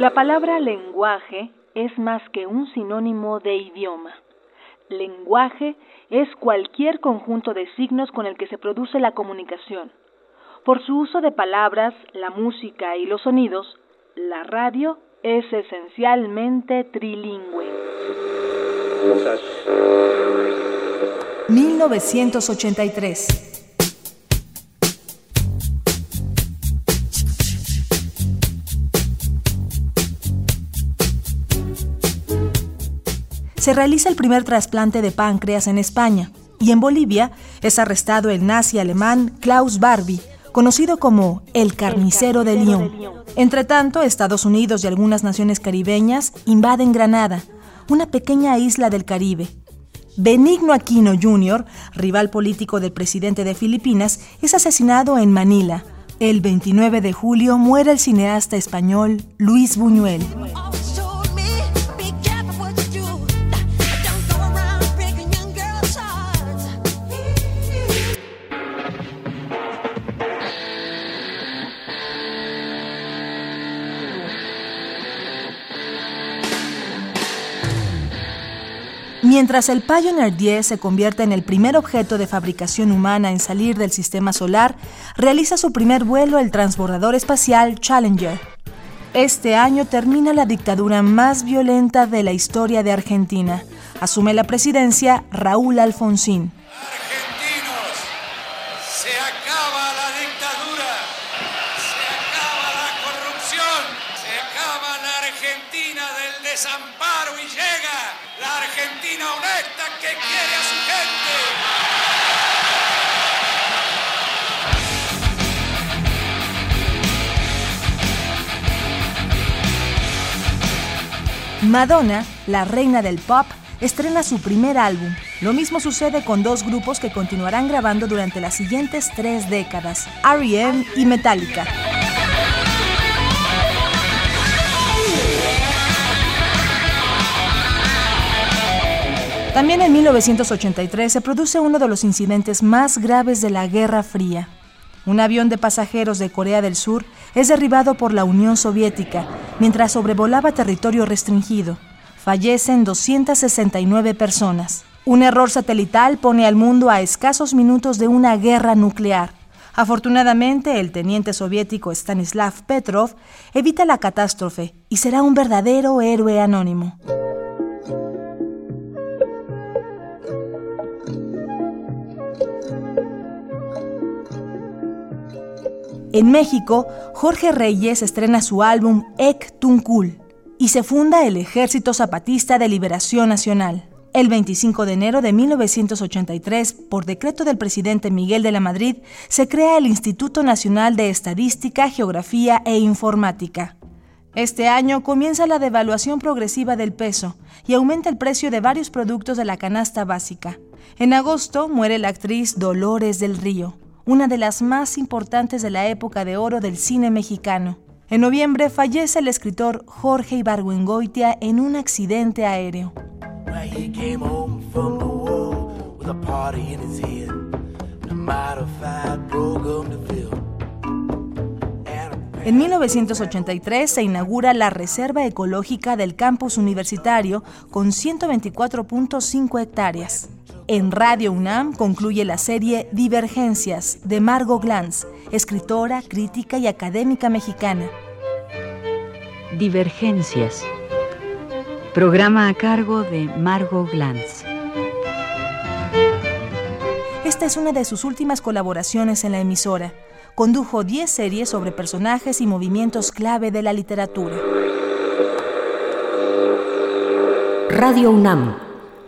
La palabra lenguaje es más que un sinónimo de idioma. Lenguaje es cualquier conjunto de signos con el que se produce la comunicación. Por su uso de palabras, la música y los sonidos, la radio es esencialmente trilingüe. 1983 se realiza el primer trasplante de páncreas en España y en Bolivia es arrestado el nazi alemán Klaus Barbie, conocido como el carnicero de Lyon. Entre tanto, Estados Unidos y algunas naciones caribeñas invaden Granada, una pequeña isla del Caribe. Benigno Aquino Jr., rival político del presidente de Filipinas, es asesinado en Manila. El 29 de julio muere el cineasta español Luis Buñuel. Mientras el Pioneer 10 se convierte en el primer objeto de fabricación humana en salir del sistema solar, realiza su primer vuelo el transbordador espacial Challenger. Este año termina la dictadura más violenta de la historia de Argentina. Asume la presidencia Raúl Alfonsín. Desamparo y llega la Argentina honesta que quiere a su gente. Madonna, la reina del pop, estrena su primer álbum. Lo mismo sucede con dos grupos que continuarán grabando durante las siguientes tres décadas, R.E.M. y Metallica. También en 1983 se produce uno de los incidentes más graves de la Guerra Fría. Un avión de pasajeros de Corea del Sur es derribado por la Unión Soviética mientras sobrevolaba territorio restringido. Fallecen 269 personas. Un error satelital pone al mundo a escasos minutos de una guerra nuclear. Afortunadamente, el teniente soviético Stanislav Petrov evita la catástrofe y será un verdadero héroe anónimo. En México, Jorge Reyes estrena su álbum Ek Tunkul y se funda el Ejército Zapatista de Liberación Nacional. El 25 de enero de 1983, por decreto del presidente Miguel de la Madrid, se crea el Instituto Nacional de Estadística, Geografía e Informática. Este año comienza la devaluación progresiva del peso y aumenta el precio de varios productos de la canasta básica. En agosto muere la actriz Dolores del Río una de las más importantes de la época de oro del cine mexicano. En noviembre fallece el escritor Jorge Ibargüengoitia en un accidente aéreo. En 1983 se inaugura la Reserva Ecológica del Campus Universitario con 124.5 hectáreas. En Radio UNAM concluye la serie Divergencias de Margot Glantz, escritora, crítica y académica mexicana. Divergencias. Programa a cargo de Margot Glantz. Esta es una de sus últimas colaboraciones en la emisora. Condujo 10 series sobre personajes y movimientos clave de la literatura. Radio UNAM